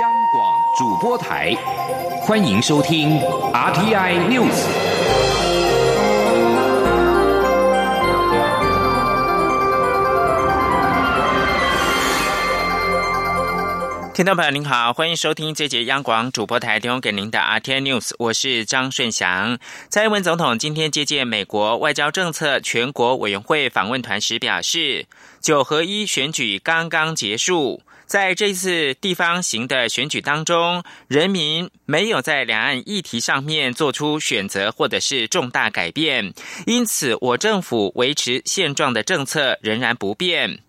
央广主播台，欢迎收听 RTI News。听众朋友您好，欢迎收听这节央广主播台提供给您的 RTI News，我是张顺祥。蔡英文总统今天接见美国外交政策全国委员会访问团时表示，九合一选举刚刚结束。在这次地方型的选举当中，人民没有在两岸议题上面做出选择或者是重大改变，因此我政府维持现状的政策仍然不变。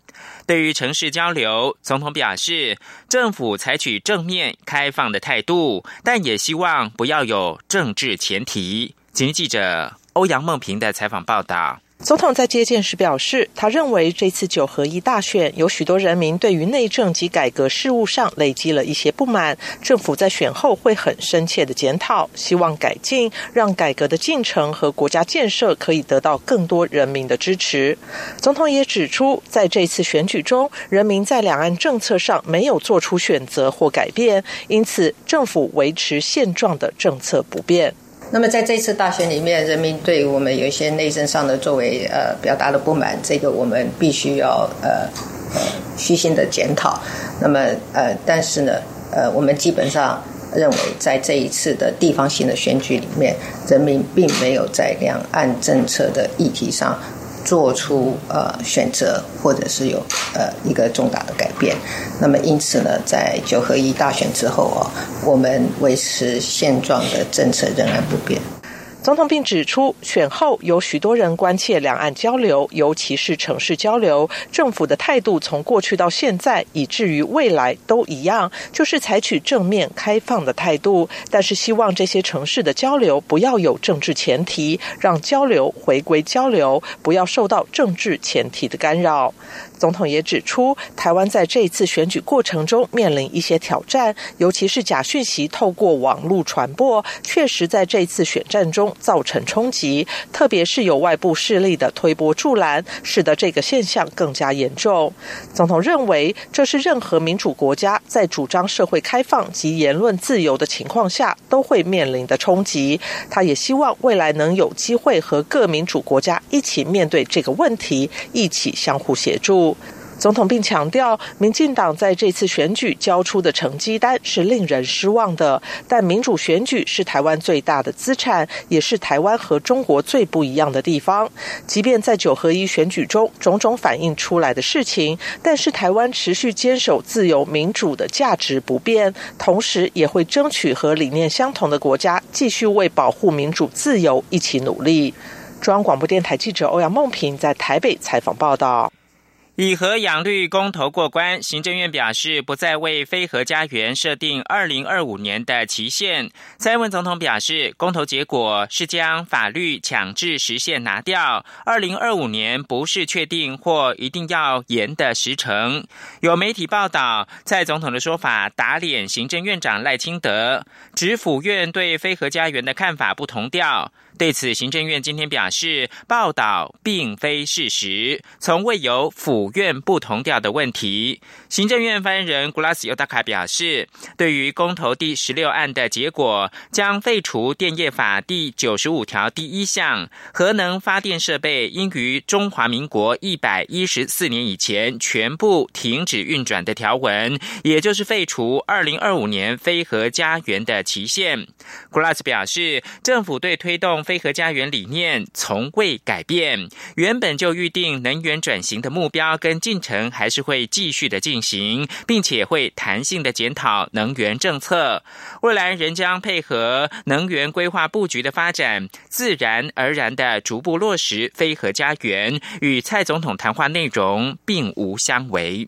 对于城市交流，总统表示，政府采取正面开放的态度，但也希望不要有政治前提。请记者欧阳梦平的采访报道。总统在接见时表示，他认为这次九合一大选有许多人民对于内政及改革事务上累积了一些不满，政府在选后会很深切的检讨，希望改进，让改革的进程和国家建设可以得到更多人民的支持。总统也指出，在这次选举中，人民在两岸政策上没有做出选择或改变，因此政府维持现状的政策不变。那么在这次大选里面，人民对我们有一些内政上的作为呃表达的不满，这个我们必须要呃呃虚心的检讨。那么呃，但是呢呃，我们基本上认为，在这一次的地方性的选举里面，人民并没有在两岸政策的议题上。做出呃选择，或者是有呃一个重大的改变，那么因此呢，在九合一大选之后啊，我们维持现状的政策仍然不变。总统并指出，选后有许多人关切两岸交流，尤其是城市交流。政府的态度从过去到现在，以至于未来都一样，就是采取正面开放的态度。但是希望这些城市的交流不要有政治前提，让交流回归交流，不要受到政治前提的干扰。总统也指出，台湾在这一次选举过程中面临一些挑战，尤其是假讯息透过网络传播，确实在这次选战中造成冲击。特别是有外部势力的推波助澜，使得这个现象更加严重。总统认为，这是任何民主国家在主张社会开放及言论自由的情况下都会面临的冲击。他也希望未来能有机会和各民主国家一起面对这个问题，一起相互协助。总统并强调，民进党在这次选举交出的成绩单是令人失望的。但民主选举是台湾最大的资产，也是台湾和中国最不一样的地方。即便在九合一选举中种种反映出来的事情，但是台湾持续坚守自由民主的价值不变，同时也会争取和理念相同的国家继续为保护民主自由一起努力。中央广播电台记者欧阳梦平在台北采访报道。以核养绿公投过关，行政院表示不再为非核家园设定二零二五年的期限。蔡文总统表示，公投结果是将法律强制实现拿掉，二零二五年不是确定或一定要延的时程。有媒体报道，蔡总统的说法打脸行政院长赖清德，指府院对非核家园的看法不同调。对此，行政院今天表示，报道并非事实，从未有府院不同调的问题。行政院发言人古拉斯尤达卡表示，对于公投第十六案的结果，将废除电业法第九十五条第一项，核能发电设备应于中华民国一百一十四年以前全部停止运转的条文，也就是废除二零二五年非核家园的期限。古拉斯表示，政府对推动非核家园理念从未改变，原本就预定能源转型的目标跟进程还是会继续的进行行，并且会弹性的检讨能源政策。未来仍将配合能源规划布局的发展，自然而然的逐步落实非核家园，与蔡总统谈话内容并无相违。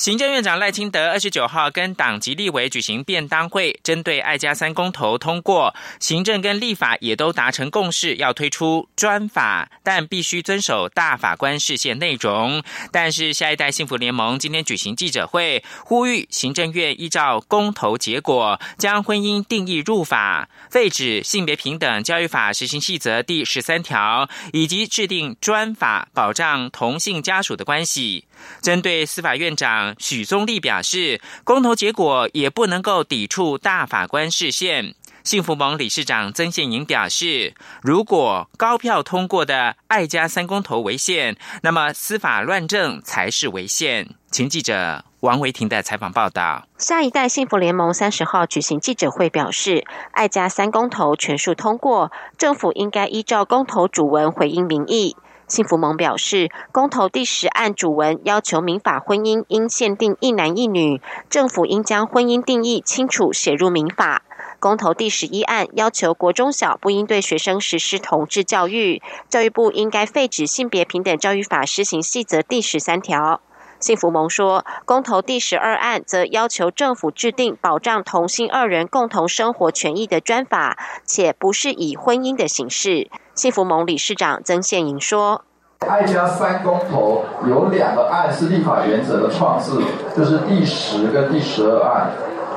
行政院长赖清德二十九号跟党籍立委举行便当会，针对爱家三公投通过，行政跟立法也都达成共识，要推出专法，但必须遵守大法官视线内容。但是下一代幸福联盟今天举行记者会，呼吁行政院依照公投结果，将婚姻定义入法，废止性别平等教育法实行细则第十三条，以及制定专法保障同性家属的关系。针对司法院长许宗力表示，公投结果也不能够抵触大法官视线。幸福盟理事长曾宪营表示，如果高票通过的爱家三公投违宪，那么司法乱政才是违宪。请记者王维婷的采访报道。下一代幸福联盟三十号举行记者会表示，爱家三公投全数通过，政府应该依照公投主文回应民意。幸福盟表示，公投第十案主文要求民法婚姻应限定一男一女，政府应将婚姻定义清楚写入民法。公投第十一案要求国中小不应对学生实施同志教育，教育部应该废止性别平等教育法施行细则第十三条。幸福盟说，公投第十二案则要求政府制定保障同性二人共同生活权益的专法，且不是以婚姻的形式。幸福盟理事长曾宪莹说：“爱家三公投有两个案是立法原则的创制，就是第十跟第十二案。”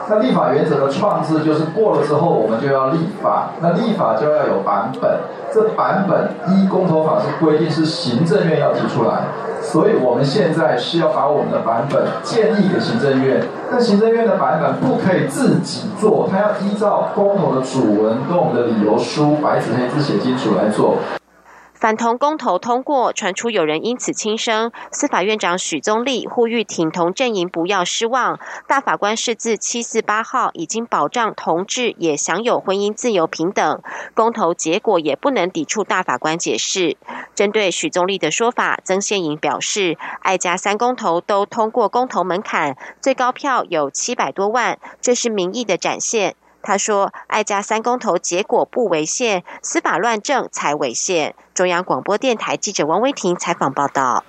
那立法原则的创制就是过了之后，我们就要立法。那立法就要有版本，这版本依公投法是规定是行政院要提出来，所以我们现在是要把我们的版本建议给行政院。但行政院的版本不可以自己做，它要依照公投的主文跟我们的理由书白纸黑字写清楚来做。反同公投通过，传出有人因此轻生。司法院长许宗力呼吁挺同阵营不要失望。大法官释字七四八号已经保障同志也享有婚姻自由平等，公投结果也不能抵触大法官解释。针对许宗力的说法，曾宪颖表示，爱家三公投都通过公投门槛，最高票有七百多万，这是民意的展现。他说：“爱家三公投结果不违宪，司法乱政才违宪。”中央广播电台记者王威婷采访报道。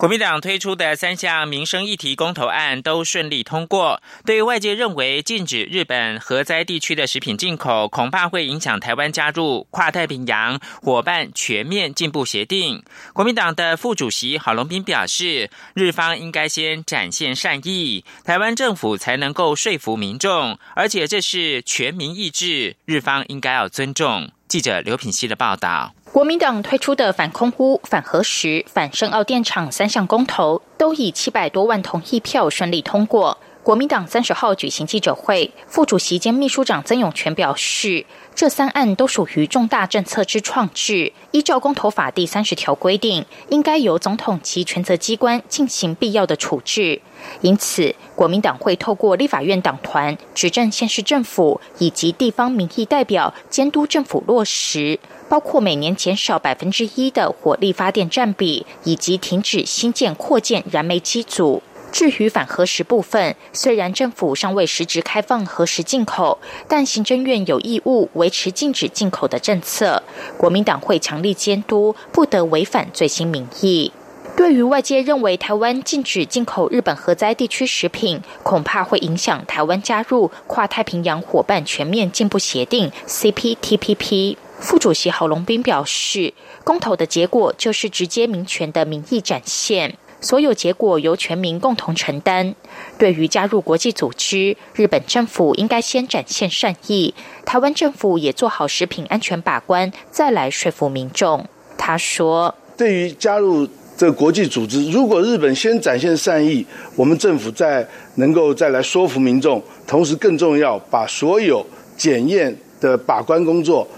国民党推出的三项民生议题公投案都顺利通过。对外界认为禁止日本核灾地区的食品进口，恐怕会影响台湾加入跨太平洋伙伴全面进步协定，国民党的副主席郝龙斌表示，日方应该先展现善意，台湾政府才能够说服民众，而且这是全民意志，日方应该要尊重。记者刘品希的报道。国民党推出的反空污、反核实、反深澳电厂三项公投，都以七百多万同意票顺利通过。国民党三十号举行记者会，副主席兼秘书长曾永权表示，这三案都属于重大政策之创制，依照公投法第三十条规定，应该由总统及权责机关进行必要的处置。因此，国民党会透过立法院党团、执政县市政府以及地方民意代表监督政府落实。包括每年减少百分之一的火力发电占比，以及停止新建、扩建燃煤机组。至于反核实部分，虽然政府尚未实质开放核实进口，但行政院有义务维持禁止进口的政策。国民党会强力监督，不得违反最新民意。对于外界认为台湾禁止进口日本核灾地区食品，恐怕会影响台湾加入跨太平洋伙伴全面进步协定 （CPTPP）。副主席郝龙斌表示，公投的结果就是直接民权的民意展现，所有结果由全民共同承担。对于加入国际组织，日本政府应该先展现善意，台湾政府也做好食品安全把关，再来说服民众。他说：“对于加入这个国际组织，如果日本先展现善意，我们政府再能够再来说服民众，同时更重要，把所有检验的把关工作。”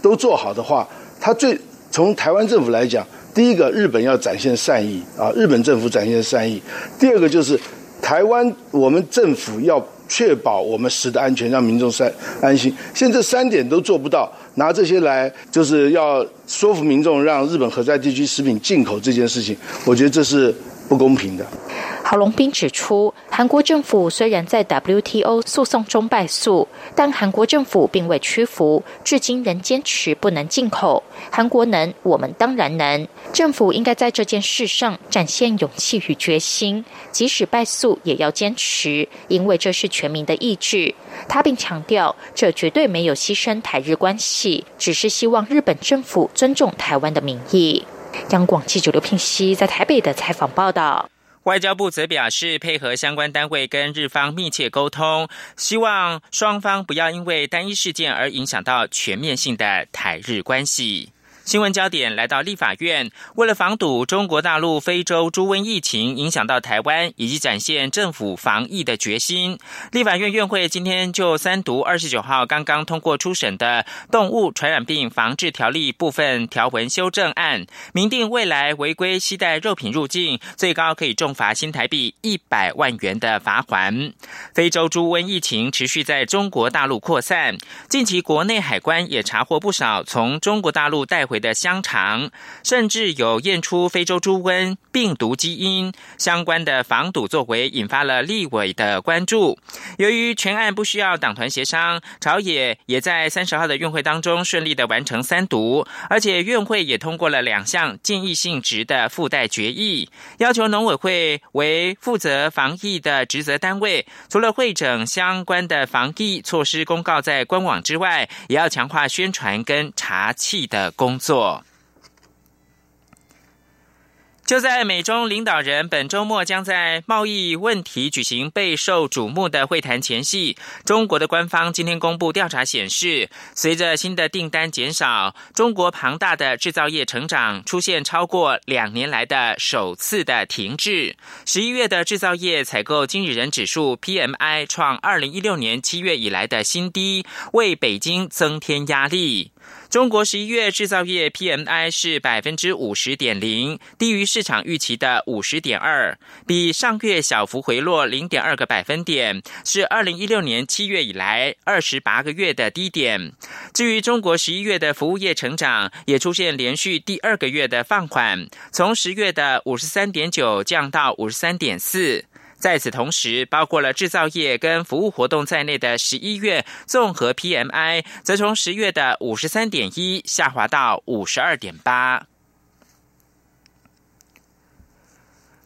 都做好的话，他最从台湾政府来讲，第一个日本要展现善意啊，日本政府展现善意；第二个就是台湾我们政府要确保我们食的安全，让民众安安心。现在这三点都做不到，拿这些来就是要说服民众，让日本核灾地区食品进口这件事情，我觉得这是不公平的。郝龙斌指出，韩国政府虽然在 WTO 诉讼中败诉，但韩国政府并未屈服，至今仍坚持不能进口。韩国能，我们当然能。政府应该在这件事上展现勇气与决心，即使败诉也要坚持，因为这是全民的意志。他并强调，这绝对没有牺牲台日关系，只是希望日本政府尊重台湾的民意。央广记者刘聘熙在台北的采访报道。外交部则表示，配合相关单位跟日方密切沟通，希望双方不要因为单一事件而影响到全面性的台日关系。新闻焦点来到立法院，为了防堵中国大陆非洲猪瘟疫情影响到台湾，以及展现政府防疫的决心，立法院院会今天就三读二十九号刚刚通过初审的《动物传染病防治条例》部分条文修正案，明定未来违规携带肉品入境，最高可以重罚新台币一百万元的罚款。非洲猪瘟疫情持续在中国大陆扩散，近期国内海关也查获不少从中国大陆带回。的香肠，甚至有验出非洲猪瘟病毒基因，相关的防堵作为引发了立委的关注。由于全案不需要党团协商，朝野也在三十号的院会当中顺利的完成三读，而且院会也通过了两项建议性质的附带决议，要求农委会为负责防疫的职责单位，除了会诊相关的防疫措施公告在官网之外，也要强化宣传跟查气的工做。就在美中领导人本周末将在贸易问题举行备受瞩目的会谈前夕，中国的官方今天公布调查显示，随着新的订单减少，中国庞大的制造业成长出现超过两年来的首次的停滞。十一月的制造业采购经理人指数 PMI 创二零一六年七月以来的新低，为北京增添压力。中国十一月制造业 PMI 是百分之五十点零，低于市场预期的五十点二，比上月小幅回落零点二个百分点，是二零一六年七月以来二十八个月的低点。至于中国十一月的服务业成长，也出现连续第二个月的放缓，从十月的五十三点九降到五十三点四。在此同时，包括了制造业跟服务活动在内的十一月综合 PMI，则从十月的五十三点一下滑到五十二点八。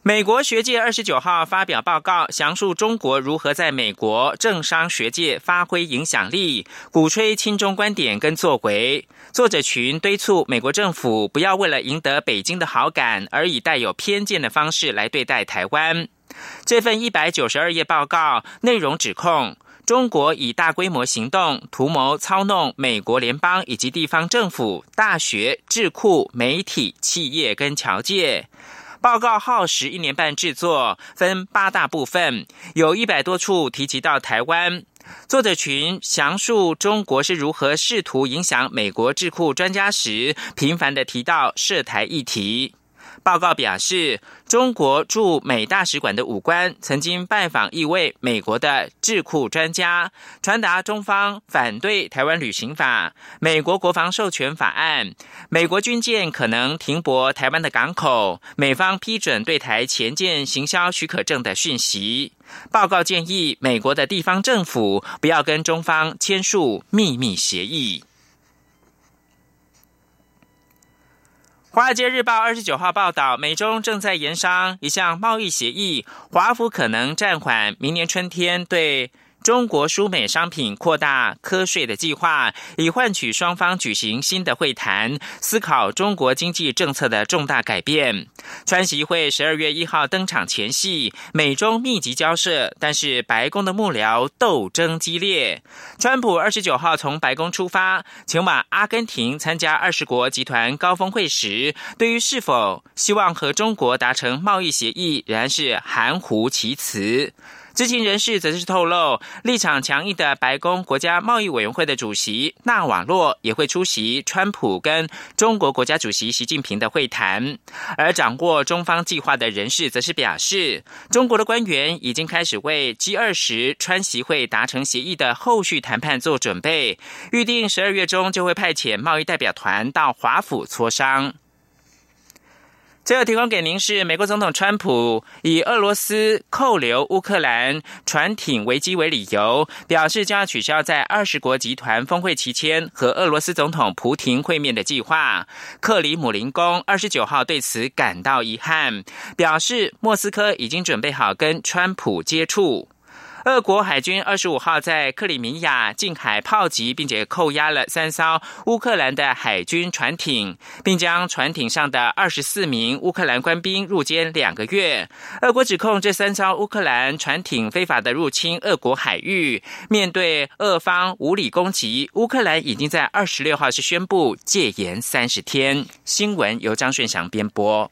美国学界二十九号发表报告，详述中国如何在美国政商学界发挥影响力，鼓吹亲中观点跟作为。作者群敦促美国政府不要为了赢得北京的好感，而以带有偏见的方式来对待台湾。这份一百九十二页报告内容指控中国以大规模行动图谋操弄美国联邦以及地方政府、大学、智库、媒体、企业跟侨界。报告耗时一年半制作，分八大部分，有一百多处提及到台湾。作者群详述中国是如何试图影响美国智库专家时，频繁的提到涉台议题。报告表示，中国驻美大使馆的武官曾经拜访一位美国的智库专家，传达中方反对台湾旅行法、美国国防授权法案、美国军舰可能停泊台湾的港口、美方批准对台前舰行销许可证的讯息。报告建议美国的地方政府不要跟中方签署秘密协议。《华尔街日报》二十九号报道，美中正在研商一项贸易协议，华府可能暂缓明年春天对。中国输美商品扩大科税的计划，以换取双方举行新的会谈，思考中国经济政策的重大改变。川习会十二月一号登场前夕，美中密集交涉，但是白宫的幕僚斗争激烈。川普二十九号从白宫出发，前往阿根廷参加二十国集团高峰会时，对于是否希望和中国达成贸易协议，仍然是含糊其辞。知情人士则是透露，立场强硬的白宫国家贸易委员会的主席纳瓦洛也会出席川普跟中国国家主席习近平的会谈。而掌握中方计划的人士则是表示，中国的官员已经开始为 G 二十川习会达成协议的后续谈判做准备，预定十二月中就会派遣贸易代表团到华府磋商。最后提供给您是美国总统川普以俄罗斯扣留乌克兰船艇危机为理由，表示将要取消在二十国集团峰会期间和俄罗斯总统普廷会面的计划。克里姆林宫二十九号对此感到遗憾，表示莫斯科已经准备好跟川普接触。俄国海军二十五号在克里米亚近海炮击，并且扣押了三艘乌克兰的海军船艇，并将船艇上的二十四名乌克兰官兵入监两个月。俄国指控这三艘乌克兰船艇非法的入侵俄国海域。面对俄方无理攻击，乌克兰已经在二十六号是宣布戒严三十天。新闻由张顺祥编播。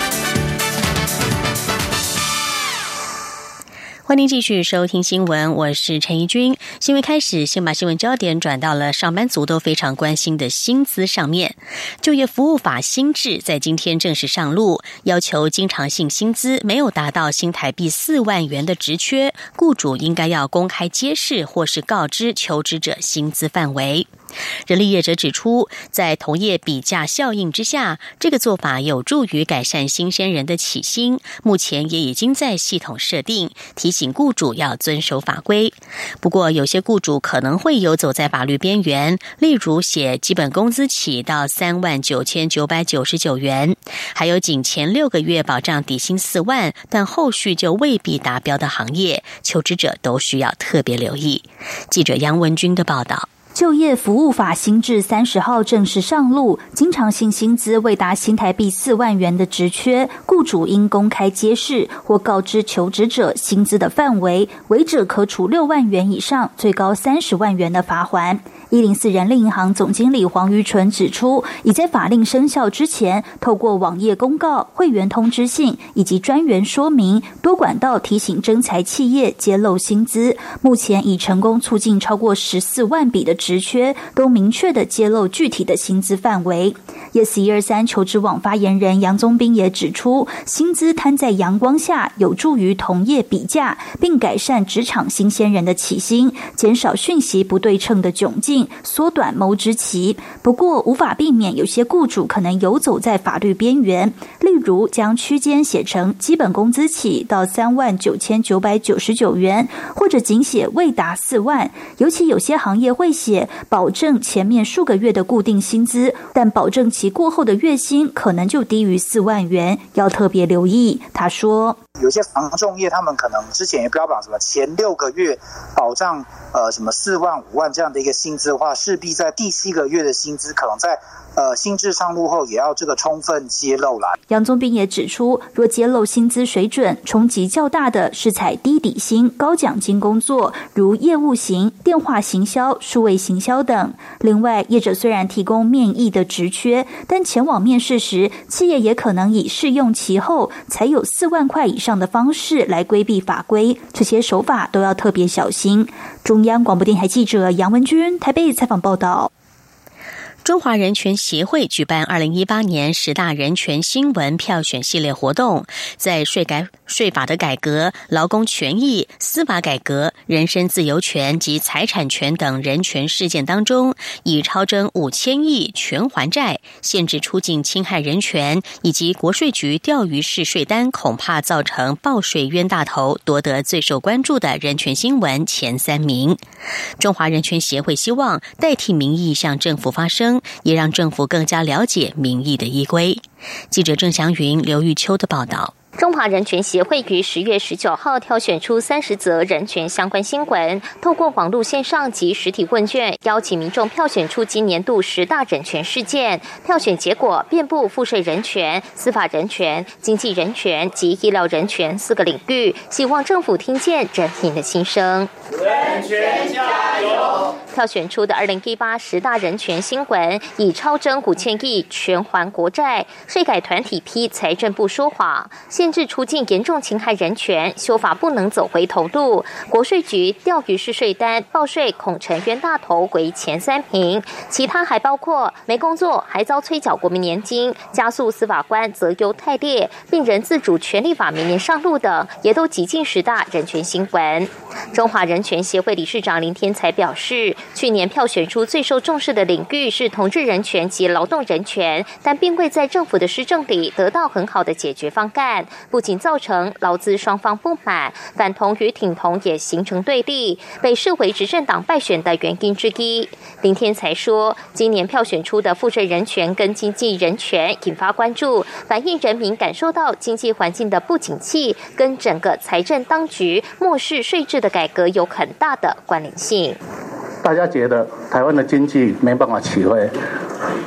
欢迎继续收听新闻，我是陈怡君。新闻开始，先把新闻焦点转到了上班族都非常关心的薪资上面。就业服务法新制在今天正式上路，要求经常性薪资没有达到新台币四万元的职缺，雇主应该要公开揭示或是告知求职者薪资范围。人力业者指出，在同业比价效应之下，这个做法有助于改善新鲜人的起薪。目前也已经在系统设定，提醒雇主要遵守法规。不过，有些雇主可能会游走在法律边缘，例如写基本工资起到三万九千九百九十九元，还有仅前六个月保障底薪四万，但后续就未必达标的行业，求职者都需要特别留意。记者杨文军的报道。就业服务法新制三十号正式上路，经常性薪资未达新台币四万元的职缺，雇主应公开揭示或告知求职者薪资的范围，违者可处六万元以上最高三十万元的罚款。一零四人力银行总经理黄玉纯指出，已在法令生效之前，透过网页公告、会员通知信以及专员说明多管道提醒征才企业揭露薪资。目前已成功促进超过十四万笔的职缺都明确的揭露具体的薪资范围。Yes 一二三求职网发言人杨宗斌也指出，薪资摊在阳光下，有助于同业比价，并改善职场新鲜人的起薪，减少讯息不对称的窘境。缩短谋职期，不过无法避免有些雇主可能游走在法律边缘，例如将区间写成基本工资起到三万九千九百九十九元，或者仅写未达四万。尤其有些行业会写保证前面数个月的固定薪资，但保证期过后的月薪可能就低于四万元，要特别留意。他说。有些防重业，他们可能之前也标榜什么前六个月保障呃什么四万五万这样的一个薪资的话，势必在第七个月的薪资可能在。呃，新制上路后也要这个充分揭露了。杨宗斌也指出，若揭露薪资水准冲击较大的是采低底薪、高奖金工作，如业务型、电话行销、数位行销等。另外，业者虽然提供面议的职缺，但前往面试时，企业也可能以试用期后才有四万块以上的方式来规避法规，这些手法都要特别小心。中央广播电台记者杨文君台被采访报道。中华人权协会举办二零一八年十大人权新闻票选系列活动，在税改、税法的改革、劳工权益、司法改革、人身自由权及财产权等人权事件当中，以超征五千亿全还债、限制出境侵害人权以及国税局钓鱼式税单恐怕造成报税冤大头，夺得最受关注的人权新闻前三名。中华人权协会希望代替民意向政府发声。也让政府更加了解民意的依归。记者郑祥云、刘玉秋的报道。中华人权协会于十月十九号挑选出三十则人权相关新闻，透过网络线上及实体问卷，邀请民众票选出今年度十大人权事件。票选结果遍布赋税人权、司法人权、经济人权及医疗人权四个领域，希望政府听见人民的心声。人权加油！票选出的二零一八十大人权新闻，以超征五千亿全还国债、税改团体批财政部说谎。限制出境严重侵害人权，修法不能走回头路。国税局钓鱼式税单报税恐成冤大头为前三名，其他还包括没工作还遭催缴国民年金、加速司法官择优太劣、病人自主权利法明年上路等，也都挤进十大人权新闻。中华人权协会理事长林天才表示，去年票选出最受重视的领域是同志人权及劳动人权，但并未在政府的施政里得到很好的解决方案，不仅造成劳资双方不满，反同与挺同也形成对立，被视为执政党败选的原因之一。林天才说，今年票选出的赋税人权跟经济人权引发关注，反映人民感受到经济环境的不景气，跟整个财政当局漠视税制的改革有很大的关联性。大家觉得台湾的经济没办法起飞，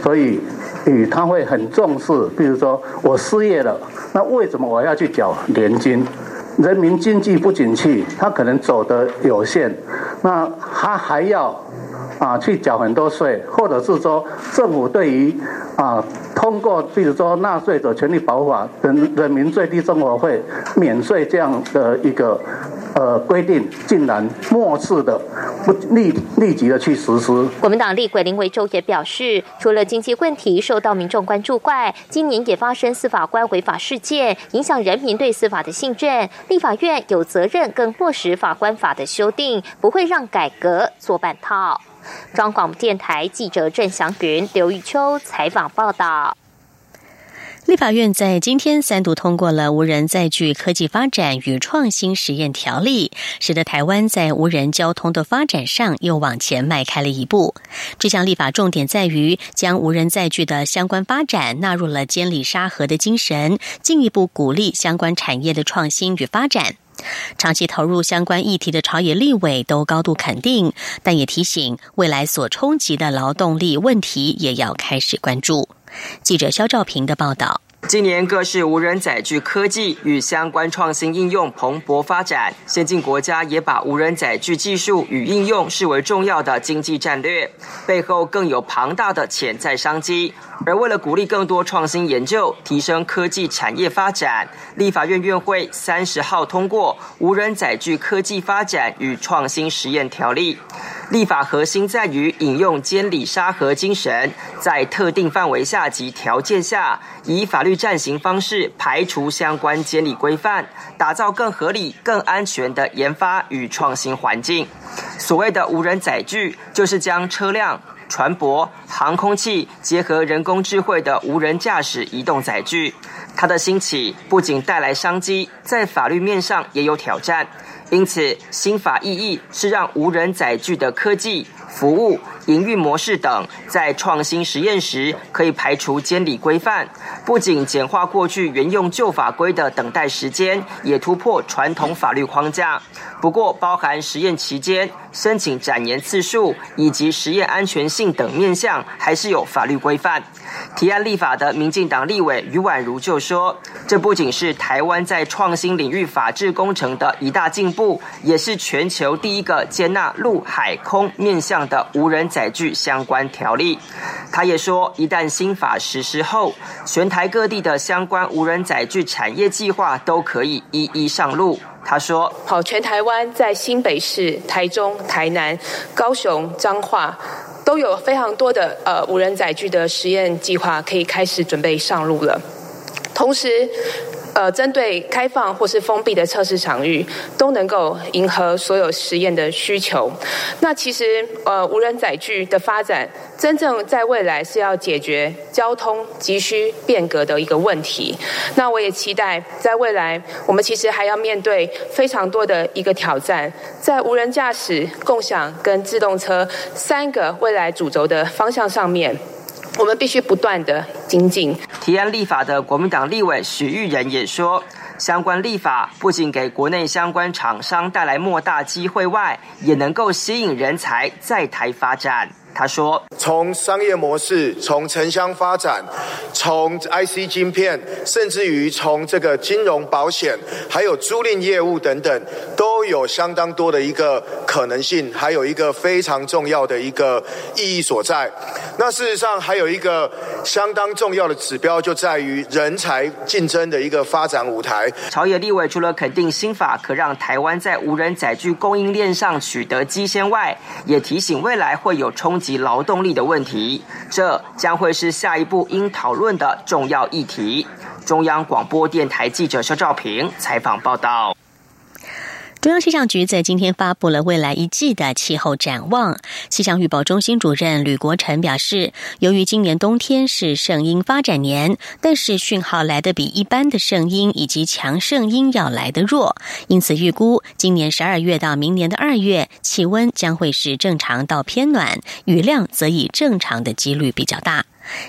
所以，嗯，他会很重视。比如说，我失业了，那为什么我要去缴年金？人民经济不景气，他可能走的有限，那他还要。啊，去缴很多税，或者是说政府对于啊通过，比如说纳税者权利保护法、人人民最低生活费免税这样的一个呃规定，竟然漠视的不立立即的去实施。国民党立委林维洲也表示，除了经济问题受到民众关注外，今年也发生司法官违法事件，影响人民对司法的信任。立法院有责任更落实法官法的修订，不会让改革做半套。中广电台记者郑祥云、刘玉秋采访报道。立法院在今天三度通过了《无人载具科技发展与创新实验条例》，使得台湾在无人交通的发展上又往前迈开了一步。这项立法重点在于将无人载具的相关发展纳入了监理沙盒的精神，进一步鼓励相关产业的创新与发展。长期投入相关议题的朝野立委都高度肯定，但也提醒未来所冲击的劳动力问题也要开始关注。记者肖兆平的报道。今年各式无人载具科技与相关创新应用蓬勃发展，先进国家也把无人载具技术与应用视为重要的经济战略，背后更有庞大的潜在商机。而为了鼓励更多创新研究，提升科技产业发展，立法院院会三十号通过《无人载具科技发展与创新实验条例》。立法核心在于引用监理沙盒精神，在特定范围下及条件下，以法律暂行方式排除相关监理规范，打造更合理、更安全的研发与创新环境。所谓的无人载具，就是将车辆。船舶、航空器结合人工智慧的无人驾驶移动载具，它的兴起不仅带来商机，在法律面上也有挑战。因此，新法意义是让无人载具的科技、服务、营运模式等，在创新实验时可以排除监理规范，不仅简化过去原用旧法规的等待时间，也突破传统法律框架。不过，包含实验期间。申请展延次数以及实验安全性等面向，还是有法律规范。提案立法的民进党立委余婉如就说：“这不仅是台湾在创新领域法治工程的一大进步，也是全球第一个接纳陆海空面向的无人载具相关条例。”他也说：“一旦新法实施后，全台各地的相关无人载具产业计划都可以一一上路。”他说：“好，全台湾在新北市、台中、台南、高雄、彰化，都有非常多的呃无人载具的实验计划可以开始准备上路了。同时。”呃，针对开放或是封闭的测试场域，都能够迎合所有实验的需求。那其实，呃，无人载具的发展，真正在未来是要解决交通急需变革的一个问题。那我也期待，在未来，我们其实还要面对非常多的一个挑战，在无人驾驶、共享跟自动车三个未来主轴的方向上面。我们必须不断的精进。提案立法的国民党立委许玉仁也说，相关立法不仅给国内相关厂商带来莫大机会外，也能够吸引人才在台发展。他说：“从商业模式，从城乡发展，从 IC 晶片，甚至于从这个金融保险，还有租赁业务等等，都有相当多的一个可能性，还有一个非常重要的一个意义所在。那事实上还有一个相当重要的指标，就在于人才竞争的一个发展舞台。”朝野立委除了肯定新法可让台湾在无人载具供应链上取得基先外，也提醒未来会有冲。及劳动力的问题，这将会是下一步应讨论的重要议题。中央广播电台记者肖兆平采访报道。中央气象局在今天发布了未来一季的气候展望。气象预报中心主任吕国成表示，由于今年冬天是圣婴发展年，但是讯号来得比一般的圣婴以及强圣婴要来得弱，因此预估今年十二月到明年的二月，气温将会是正常到偏暖，雨量则以正常的几率比较大。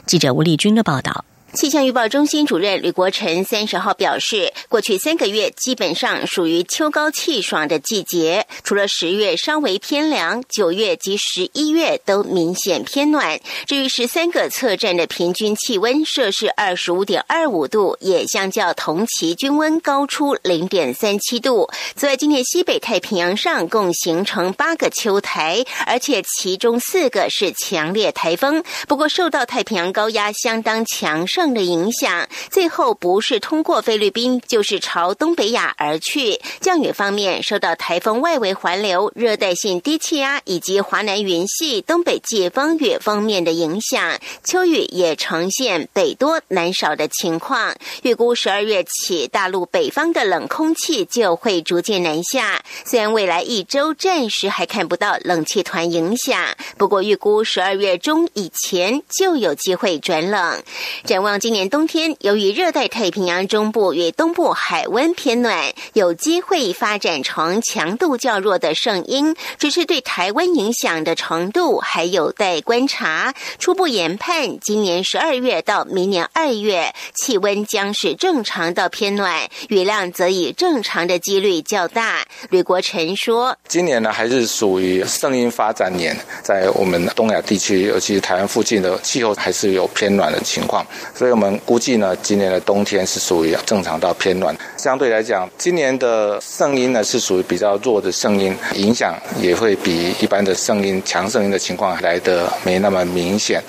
记者吴丽君的报道。气象预报中心主任吕国成三十号表示，过去三个月基本上属于秋高气爽的季节，除了十月稍微偏凉，九月及十一月都明显偏暖。至于十三个测站的平均气温摄氏二十五点二五度，也相较同期均温高出零点三七度。此外，今年西北太平洋上共形成八个秋台，而且其中四个是强烈台风。不过，受到太平洋高压相当强盛。的影响，最后不是通过菲律宾，就是朝东北亚而去。降雨方面，受到台风外围环流、热带性低气压以及华南云系东北季风雨方面的影响，秋雨也呈现北多南少的情况。预估十二月起，大陆北方的冷空气就会逐渐南下。虽然未来一周暂时还看不到冷气团影响，不过预估十二月中以前就有机会转冷。展望。今年冬天，由于热带太平洋中部与东部海温偏暖，有机会发展成强度较弱的圣婴，只是对台湾影响的程度还有待观察。初步研判，今年十二月到明年二月，气温将是正常到偏暖，雨量则以正常的几率较大。吕国成说：“今年呢，还是属于圣婴发展年，在我们东亚地区，尤其是台湾附近的气候，还是有偏暖的情况。”所以我们估计呢，今年的冬天是属于正常到偏暖。相对来讲，今年的盛音呢是属于比较弱的盛音，影响也会比一般的盛音强盛音的情况来得没那么明显。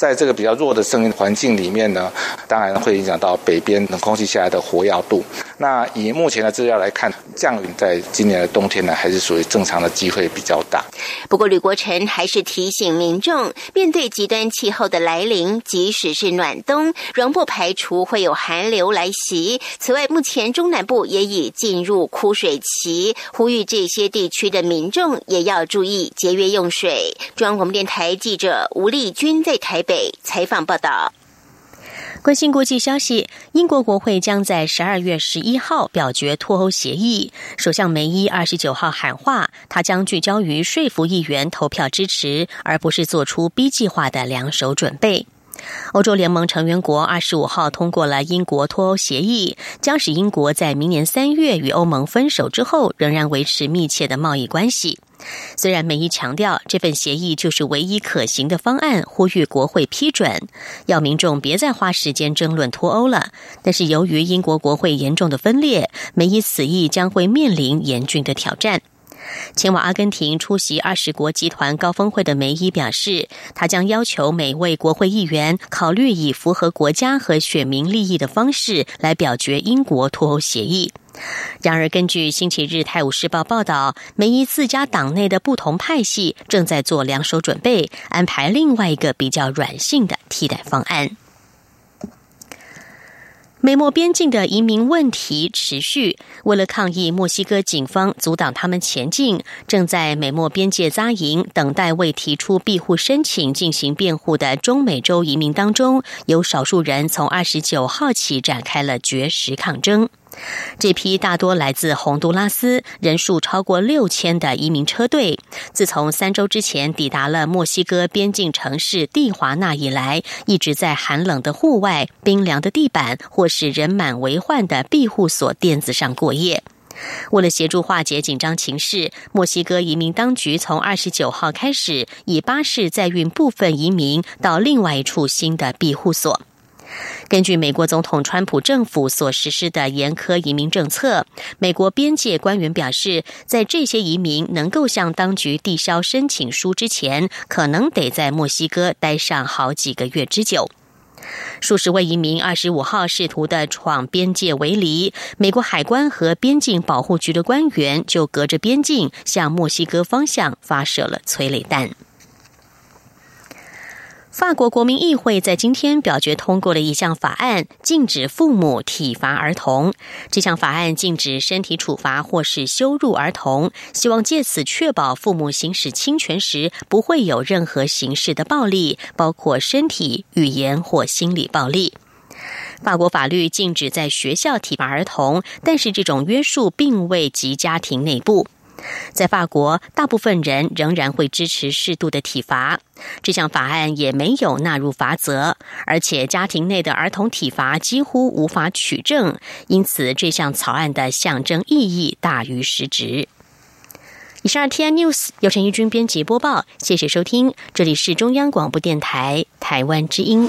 在这个比较弱的声音环境里面呢，当然会影响到北边冷空气下来的活跃度。那以目前的资料来看，降雨在今年的冬天呢，还是属于正常的机会比较大。不过，吕国成还是提醒民众，面对极端气候的来临，即使是暖冬，仍不排除会有寒流来袭。此外，目前中南部也已进入枯水期，呼吁这些地区的民众也要注意节约用水。中央广播电台记者吴丽君在台。采访报道。关心国际消息，英国国会将在十二月十一号表决脱欧协议。首相梅伊二十九号喊话，他将聚焦于说服议员投票支持，而不是做出 B 计划的两手准备。欧洲联盟成员国二十五号通过了英国脱欧协议，将使英国在明年三月与欧盟分手之后，仍然维持密切的贸易关系。虽然梅伊强调这份协议就是唯一可行的方案，呼吁国会批准，要民众别再花时间争论脱欧了。但是由于英国国会严重的分裂，梅伊此役将会面临严峻的挑战。前往阿根廷出席二十国集团高峰会的梅伊表示，他将要求每位国会议员考虑以符合国家和选民利益的方式来表决英国脱欧协议。然而，根据星期日《泰晤士报》报道，梅伊自家党内的不同派系正在做两手准备，安排另外一个比较软性的替代方案。美墨边境的移民问题持续，为了抗议墨西哥警方阻挡他们前进，正在美墨边界扎营等待未提出庇护申请进行辩护的中美洲移民当中，有少数人从二十九号起展开了绝食抗争。这批大多来自洪都拉斯、人数超过六千的移民车队，自从三周之前抵达了墨西哥边境城市蒂华纳以来，一直在寒冷的户外、冰凉的地板或是人满为患的庇护所垫子上过夜。为了协助化解紧张情势，墨西哥移民当局从二十九号开始，以巴士载运部分移民到另外一处新的庇护所。根据美国总统川普政府所实施的严苛移民政策，美国边界官员表示，在这些移民能够向当局递交申请书之前，可能得在墨西哥待上好几个月之久。数十位移民二十五号试图的闯边界围篱，美国海关和边境保护局的官员就隔着边境向墨西哥方向发射了催泪弹。法国国民议会在今天表决通过了一项法案，禁止父母体罚儿童。这项法案禁止身体处罚或是羞辱儿童，希望借此确保父母行使侵权时不会有任何形式的暴力，包括身体、语言或心理暴力。法国法律禁止在学校体罚儿童，但是这种约束并未及家庭内部。在法国，大部分人仍然会支持适度的体罚。这项法案也没有纳入罚则，而且家庭内的儿童体罚几乎无法取证，因此这项草案的象征意义大于实质。以上 T N News 由陈义军编辑播报，谢谢收听，这里是中央广播电台台湾之音。